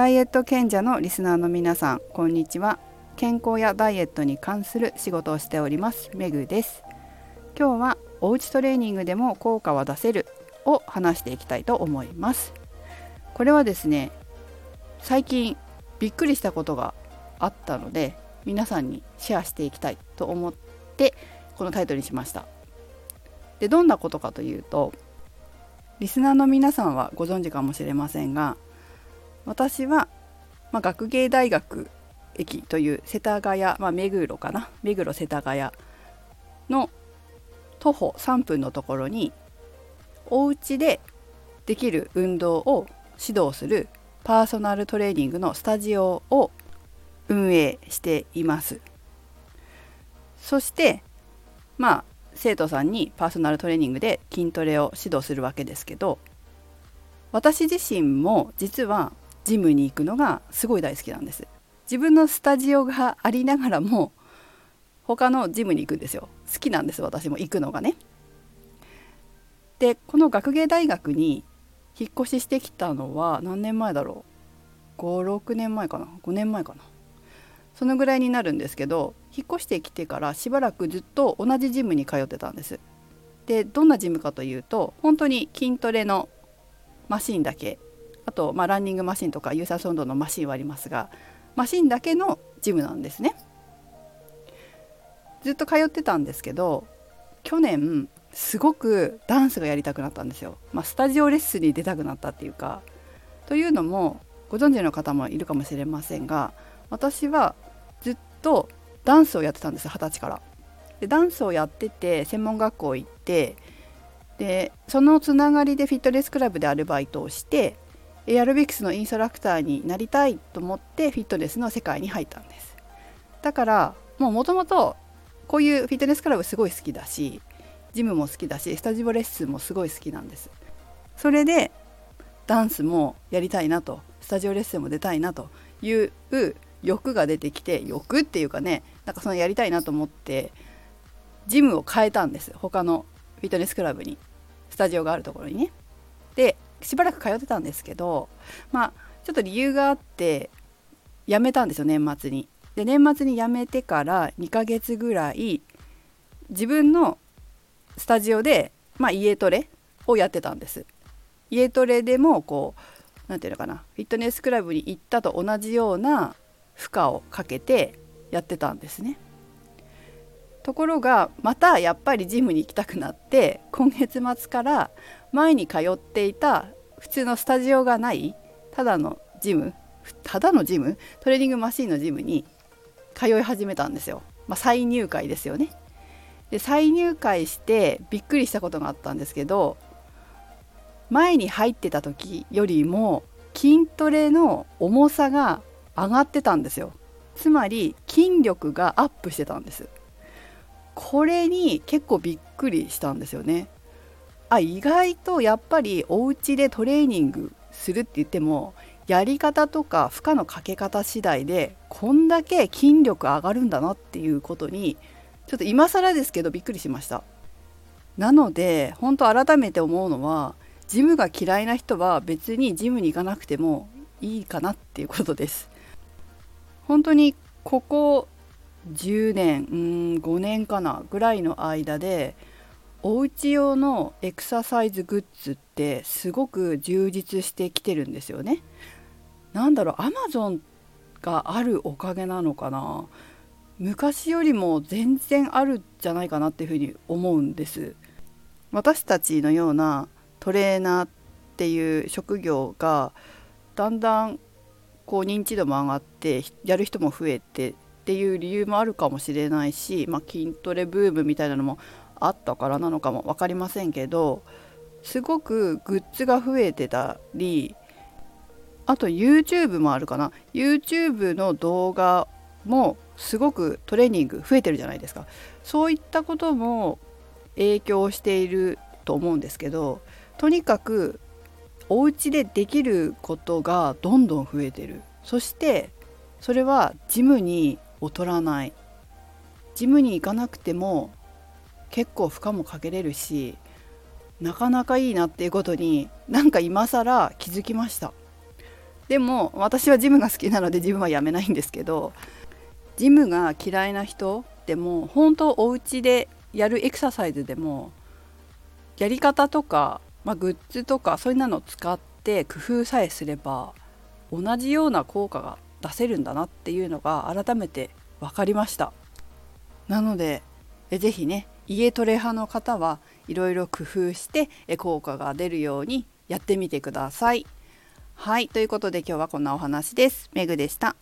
ダイエット賢者のリスナーの皆さんこんにちは。健康やダイエットに関する仕事をしておりますメグです。今日はおうちトレーニングでも効果は出せるを話していきたいと思います。これはですね最近びっくりしたことがあったので皆さんにシェアしていきたいと思ってこのタイトルにしました。でどんなことかというとリスナーの皆さんはご存知かもしれませんが私は、まあ、学芸大学駅という世田谷、まあ、目黒かな？目黒世田谷の徒歩3分のところにお家でできる運動を指導するパーソナルトレーニングのスタジオを運営しています。そしてまあ生徒さんにパーソナルトレーニングで筋トレを指導するわけですけど私自身も実はジムに行くのがすごい大好きなんです。自分のスタジオがありながらも他のジムに行くんですよ。好きなんです私も行くのがね。でこの学芸大学に引っ越ししてきたのは何年前だろう？56年前かな？5年前かな？そのぐらいになるんですけど引っ越してきてからしばらくずっと同じジムに通ってたんです。でどんなジムかというと本当に筋トレのマシンだけあと、まあ、ランニングマシンとか有酸素運動のマシンはありますがマシンだけのジムなんですね。ずっと通ってたんですけど去年すごくダンスがやりたくなったんですよ、まあ、スタジオレッスンに出たくなったっていうかというのもご存知の方もいるかもしれませんが私はずっとダンスをやってたんです二十歳から。でダンスをやってて専門学校行ってでそのつながりでフィットネスクラブでアルバイトをしてエアロビクスのインストラクターになりたいと思ってフィットネスの世界に入ったんです。だからもともとこういうフィットネスクラブすごい好きだしジムも好きだしスタジオレッスンもすごい好きなんです。それでダンスもやりたいなとスタジオレッスンも出たいなという欲が出てきて欲っていうかねなんかそのやりたいなと思ってジムを変えたんです。他のフィットネスクラブに。スタジオがあるところにね。でしばらく通ってたんですけどまあちょっと理由があって辞めたんですよ年末に。で年末に辞めてから2ヶ月ぐらい自分のスタジオで、まあ、家トレをやってたんです。家トレでもこう何て言うのかなフィットネスクラブに行ったと同じような負荷をかけてやってたんですね。ところがまたやっぱりジムに行きたくなって今月末から前に通っていた普通のスタジオがないただのジムただのジムトレーニングマシンのジムに通い始めたんですよ。まあ、再入会ですよね。で再入会してびっくりしたことがあったんですけど前に入ってた時よりも筋トレの重さが上がってたんですよつまり筋力がアップしてたんですこれに結構びっくりしたんですよね。あ意外とやっぱりお家でトレーニングするって言ってもやり方とか負荷のかけ方次第でこんだけ筋力上がるんだなっていうことにちょっと今更ですけどびっくりしました。なので本当改めて思うのはジムが嫌いな人は別にジムに行かなくてもいいかなっていうことです。本当にここ10年うん5年かなぐらいの間でお家用のエクササイズグッズってすごく充実してきてるんですよね。なんだろうアマゾンがあるおかげなのかな昔よりも全然あるんじゃないかなっていうふうに思うんです。私たちのようなトレーナーっていう職業がだんだんこう認知度も上がってやる人も増えてっていう理由もあるかもしれないし、まあ、筋トレブームみたいなのもあったからなのかも分かりませんけどすごくグッズが増えてたりあと YouTube もあるかな。YouTube の動画もすごくトレーニング増えてるじゃないですか。そういったことも影響していると思うんですけどとにかくお家でできることがどんどん増えてる。そしてそれはジムに劣らない。ジムに行かなくても結構負荷もかけれるしなかなかいいなっていうことになんか今更気づきました。でも私はジムが好きなのでジムはやめないんですけどジムが嫌いな人でも本当お家でやるエクササイズでもやり方とか、まあ、グッズとかそういうのを使って工夫さえすれば同じような効果が出せるんだなっていうのが改めて分かりましたなので是非ね家トレ派の方はいろいろ工夫して効果が出るようにやってみてください。はいということで今日はこんなお話です。メグでした。